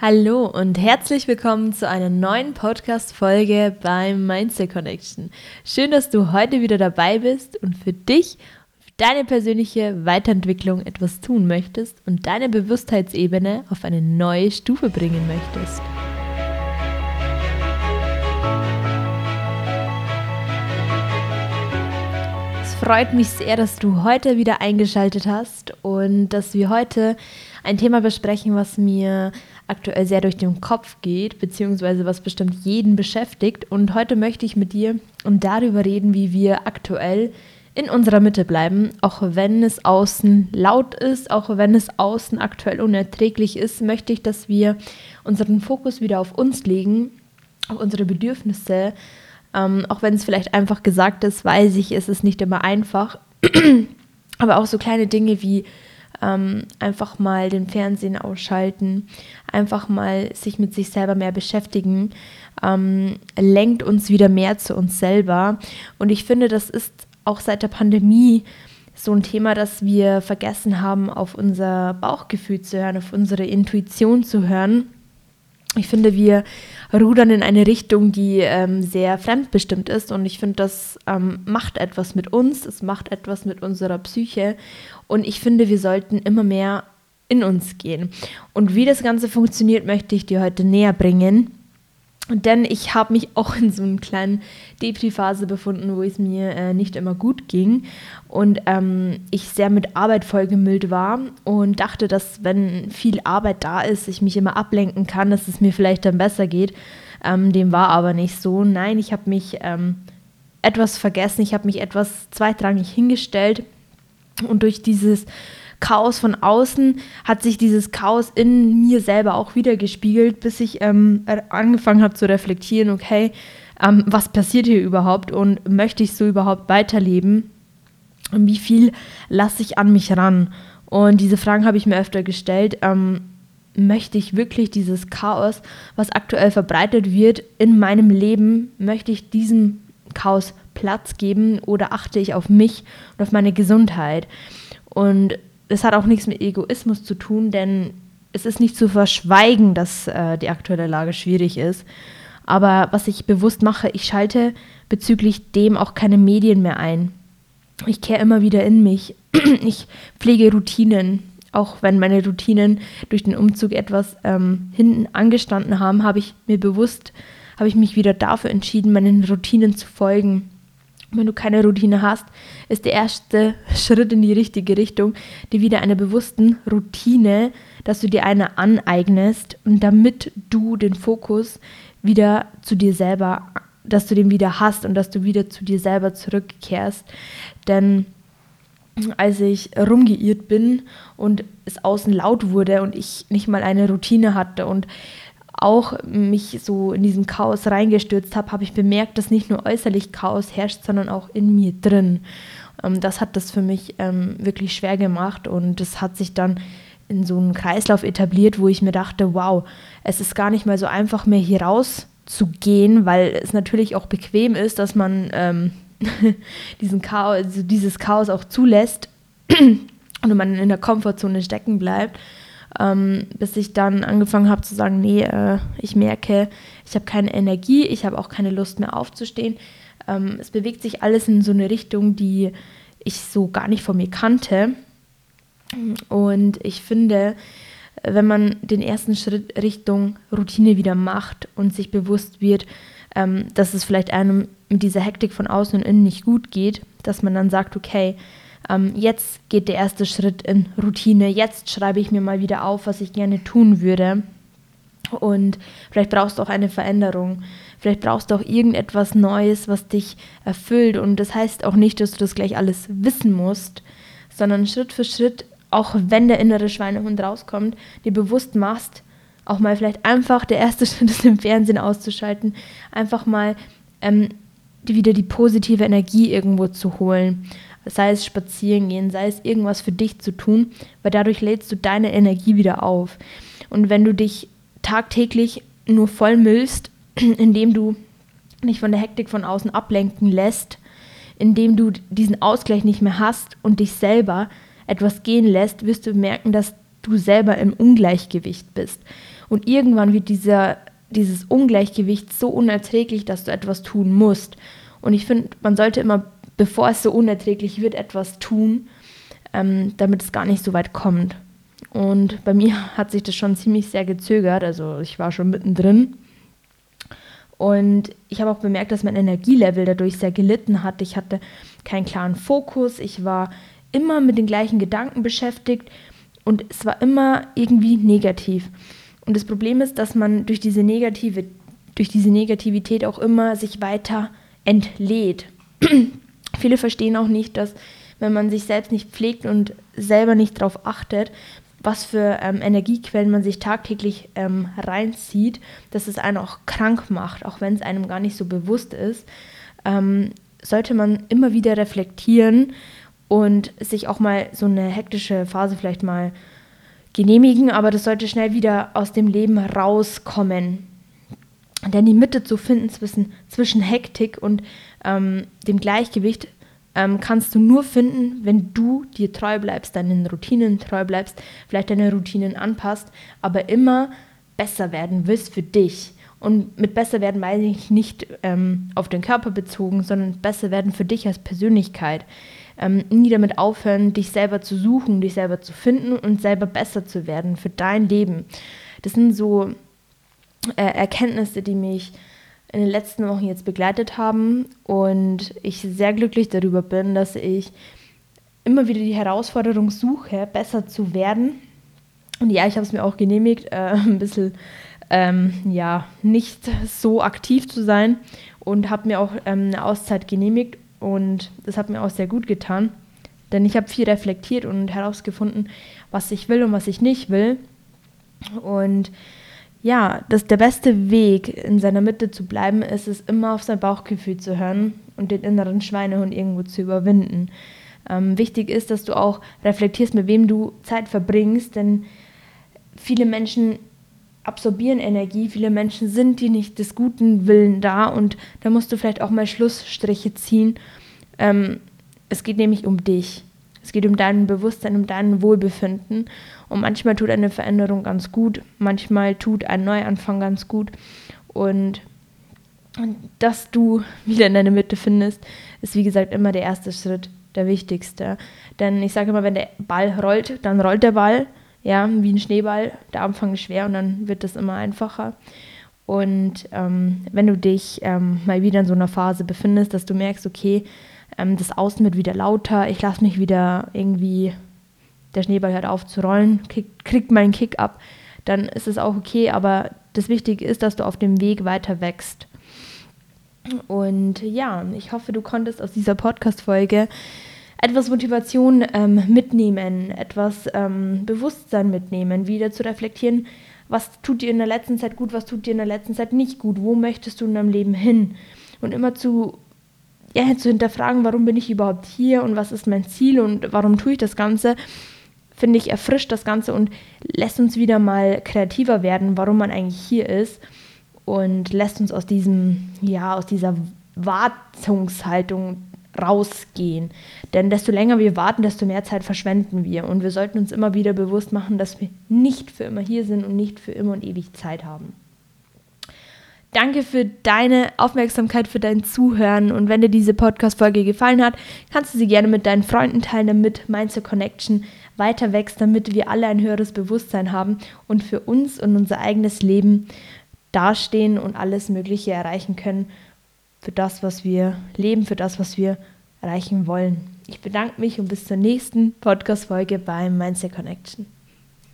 Hallo und herzlich willkommen zu einer neuen Podcast-Folge beim Mindset Connection. Schön, dass du heute wieder dabei bist und für dich, für deine persönliche Weiterentwicklung etwas tun möchtest und deine Bewusstheitsebene auf eine neue Stufe bringen möchtest. Es freut mich sehr, dass du heute wieder eingeschaltet hast und dass wir heute ein Thema besprechen, was mir aktuell sehr durch den Kopf geht, beziehungsweise was bestimmt jeden beschäftigt. Und heute möchte ich mit dir um darüber reden, wie wir aktuell in unserer Mitte bleiben, auch wenn es außen laut ist, auch wenn es außen aktuell unerträglich ist, möchte ich, dass wir unseren Fokus wieder auf uns legen, auf unsere Bedürfnisse. Ähm, auch wenn es vielleicht einfach gesagt ist, weiß ich, es ist nicht immer einfach. Aber auch so kleine Dinge wie ähm, einfach mal den Fernsehen ausschalten, einfach mal sich mit sich selber mehr beschäftigen, ähm, lenkt uns wieder mehr zu uns selber. Und ich finde, das ist auch seit der Pandemie so ein Thema, dass wir vergessen haben, auf unser Bauchgefühl zu hören, auf unsere Intuition zu hören. Ich finde, wir rudern in eine Richtung, die ähm, sehr fremdbestimmt ist und ich finde, das ähm, macht etwas mit uns, es macht etwas mit unserer Psyche und ich finde, wir sollten immer mehr in uns gehen. Und wie das Ganze funktioniert, möchte ich dir heute näher bringen. Denn ich habe mich auch in so einer kleinen Depri-Phase befunden, wo es mir äh, nicht immer gut ging und ähm, ich sehr mit Arbeit vollgemüllt war und dachte, dass wenn viel Arbeit da ist, ich mich immer ablenken kann, dass es mir vielleicht dann besser geht. Ähm, dem war aber nicht so. Nein, ich habe mich ähm, etwas vergessen, ich habe mich etwas zweitrangig hingestellt und durch dieses Chaos von außen hat sich dieses Chaos in mir selber auch wieder gespiegelt, bis ich ähm, angefangen habe zu reflektieren, okay, ähm, was passiert hier überhaupt und möchte ich so überhaupt weiterleben? Und wie viel lasse ich an mich ran? Und diese Fragen habe ich mir öfter gestellt. Ähm, möchte ich wirklich dieses Chaos, was aktuell verbreitet wird in meinem Leben, möchte ich diesem Chaos Platz geben oder achte ich auf mich und auf meine Gesundheit? Und es hat auch nichts mit Egoismus zu tun, denn es ist nicht zu verschweigen, dass äh, die aktuelle Lage schwierig ist. Aber was ich bewusst mache, ich schalte bezüglich dem auch keine Medien mehr ein. Ich kehre immer wieder in mich. Ich pflege Routinen. Auch wenn meine Routinen durch den Umzug etwas ähm, hinten angestanden haben, habe ich mir bewusst, habe ich mich wieder dafür entschieden, meinen Routinen zu folgen. Wenn du keine Routine hast, ist der erste Schritt in die richtige Richtung, dir wieder eine bewussten Routine, dass du dir eine aneignest und damit du den Fokus wieder zu dir selber, dass du den wieder hast und dass du wieder zu dir selber zurückkehrst. Denn als ich rumgeirrt bin und es außen laut wurde und ich nicht mal eine Routine hatte und auch mich so in diesen Chaos reingestürzt habe, habe ich bemerkt, dass nicht nur äußerlich Chaos herrscht, sondern auch in mir drin. Ähm, das hat das für mich ähm, wirklich schwer gemacht und das hat sich dann in so einen Kreislauf etabliert, wo ich mir dachte, wow, es ist gar nicht mal so einfach mehr hier raus zu gehen, weil es natürlich auch bequem ist, dass man ähm, diesen Chaos, also dieses Chaos auch zulässt und man in der Komfortzone stecken bleibt ähm, bis ich dann angefangen habe zu sagen, nee, äh, ich merke, ich habe keine Energie, ich habe auch keine Lust mehr aufzustehen. Ähm, es bewegt sich alles in so eine Richtung, die ich so gar nicht von mir kannte. Und ich finde, wenn man den ersten Schritt Richtung Routine wieder macht und sich bewusst wird, ähm, dass es vielleicht einem mit dieser Hektik von außen und innen nicht gut geht, dass man dann sagt, okay, ähm, jetzt geht der erste Schritt in Routine, jetzt schreibe ich mir mal wieder auf, was ich gerne tun würde. Und vielleicht brauchst du auch eine Veränderung. Vielleicht brauchst du auch irgendetwas Neues, was dich erfüllt. Und das heißt auch nicht, dass du das gleich alles wissen musst, sondern Schritt für Schritt, auch wenn der innere Schweinehund rauskommt, dir bewusst machst, auch mal vielleicht einfach der erste Schritt ist, im Fernsehen auszuschalten, einfach mal ähm, wieder die positive Energie irgendwo zu holen sei es spazieren gehen, sei es irgendwas für dich zu tun, weil dadurch lädst du deine Energie wieder auf. Und wenn du dich tagtäglich nur vollmüllst, indem du dich von der Hektik von außen ablenken lässt, indem du diesen Ausgleich nicht mehr hast und dich selber etwas gehen lässt, wirst du merken, dass du selber im Ungleichgewicht bist. Und irgendwann wird dieser, dieses Ungleichgewicht so unerträglich, dass du etwas tun musst. Und ich finde, man sollte immer, bevor es so unerträglich wird, etwas tun, ähm, damit es gar nicht so weit kommt. Und bei mir hat sich das schon ziemlich sehr gezögert. Also ich war schon mittendrin. Und ich habe auch bemerkt, dass mein Energielevel dadurch sehr gelitten hat. Ich hatte keinen klaren Fokus. Ich war immer mit den gleichen Gedanken beschäftigt und es war immer irgendwie negativ. Und das Problem ist, dass man durch diese negative, durch diese Negativität auch immer sich weiter entlädt. Viele verstehen auch nicht, dass wenn man sich selbst nicht pflegt und selber nicht darauf achtet, was für ähm, Energiequellen man sich tagtäglich ähm, reinzieht, dass es einen auch krank macht, auch wenn es einem gar nicht so bewusst ist, ähm, sollte man immer wieder reflektieren und sich auch mal so eine hektische Phase vielleicht mal genehmigen, aber das sollte schnell wieder aus dem Leben rauskommen. Denn die Mitte zu finden zwischen, zwischen Hektik und ähm, dem Gleichgewicht ähm, kannst du nur finden, wenn du dir treu bleibst, deinen Routinen treu bleibst, vielleicht deine Routinen anpasst, aber immer besser werden willst für dich. Und mit besser werden meine ich nicht ähm, auf den Körper bezogen, sondern besser werden für dich als Persönlichkeit. Ähm, nie damit aufhören, dich selber zu suchen, dich selber zu finden und selber besser zu werden für dein Leben. Das sind so äh, Erkenntnisse, die mich in den letzten Wochen jetzt begleitet haben und ich sehr glücklich darüber bin, dass ich immer wieder die Herausforderung suche, besser zu werden. Und ja, ich habe es mir auch genehmigt, äh, ein bisschen ähm, ja, nicht so aktiv zu sein und habe mir auch ähm, eine Auszeit genehmigt und das hat mir auch sehr gut getan, denn ich habe viel reflektiert und herausgefunden, was ich will und was ich nicht will. Und ja, dass der beste Weg, in seiner Mitte zu bleiben, ist es immer auf sein Bauchgefühl zu hören und den inneren Schweinehund irgendwo zu überwinden. Ähm, wichtig ist, dass du auch reflektierst, mit wem du Zeit verbringst, denn viele Menschen absorbieren Energie, viele Menschen sind dir nicht des guten Willen da und da musst du vielleicht auch mal Schlussstriche ziehen. Ähm, es geht nämlich um dich. Es geht um dein Bewusstsein, um dein Wohlbefinden. Und manchmal tut eine Veränderung ganz gut, manchmal tut ein Neuanfang ganz gut. Und dass du wieder in deine Mitte findest, ist wie gesagt immer der erste Schritt, der wichtigste. Denn ich sage immer, wenn der Ball rollt, dann rollt der Ball, ja, wie ein Schneeball. Der Anfang ist schwer und dann wird das immer einfacher. Und ähm, wenn du dich ähm, mal wieder in so einer Phase befindest, dass du merkst, okay, ähm, das Außen wird wieder lauter, ich lasse mich wieder irgendwie, der Schneeball hört auf zu rollen, krieg, kriegt meinen Kick ab, dann ist es auch okay, aber das Wichtige ist, dass du auf dem Weg weiter wächst. Und ja, ich hoffe, du konntest aus dieser Podcast-Folge etwas Motivation ähm, mitnehmen, etwas ähm, Bewusstsein mitnehmen, wieder zu reflektieren, was tut dir in der letzten Zeit gut, was tut dir in der letzten Zeit nicht gut, wo möchtest du in deinem Leben hin? Und immer zu ja, zu hinterfragen, warum bin ich überhaupt hier und was ist mein Ziel und warum tue ich das Ganze, finde ich, erfrischt das Ganze und lässt uns wieder mal kreativer werden, warum man eigentlich hier ist und lässt uns aus diesem, ja, aus dieser Wartungshaltung rausgehen. Denn desto länger wir warten, desto mehr Zeit verschwenden wir. Und wir sollten uns immer wieder bewusst machen, dass wir nicht für immer hier sind und nicht für immer und ewig Zeit haben. Danke für deine Aufmerksamkeit, für dein Zuhören. Und wenn dir diese Podcast-Folge gefallen hat, kannst du sie gerne mit deinen Freunden teilen, damit Mindset Connection weiter wächst, damit wir alle ein höheres Bewusstsein haben und für uns und unser eigenes Leben dastehen und alles Mögliche erreichen können für das, was wir leben, für das, was wir erreichen wollen. Ich bedanke mich und bis zur nächsten Podcast-Folge beim Mindset Connection.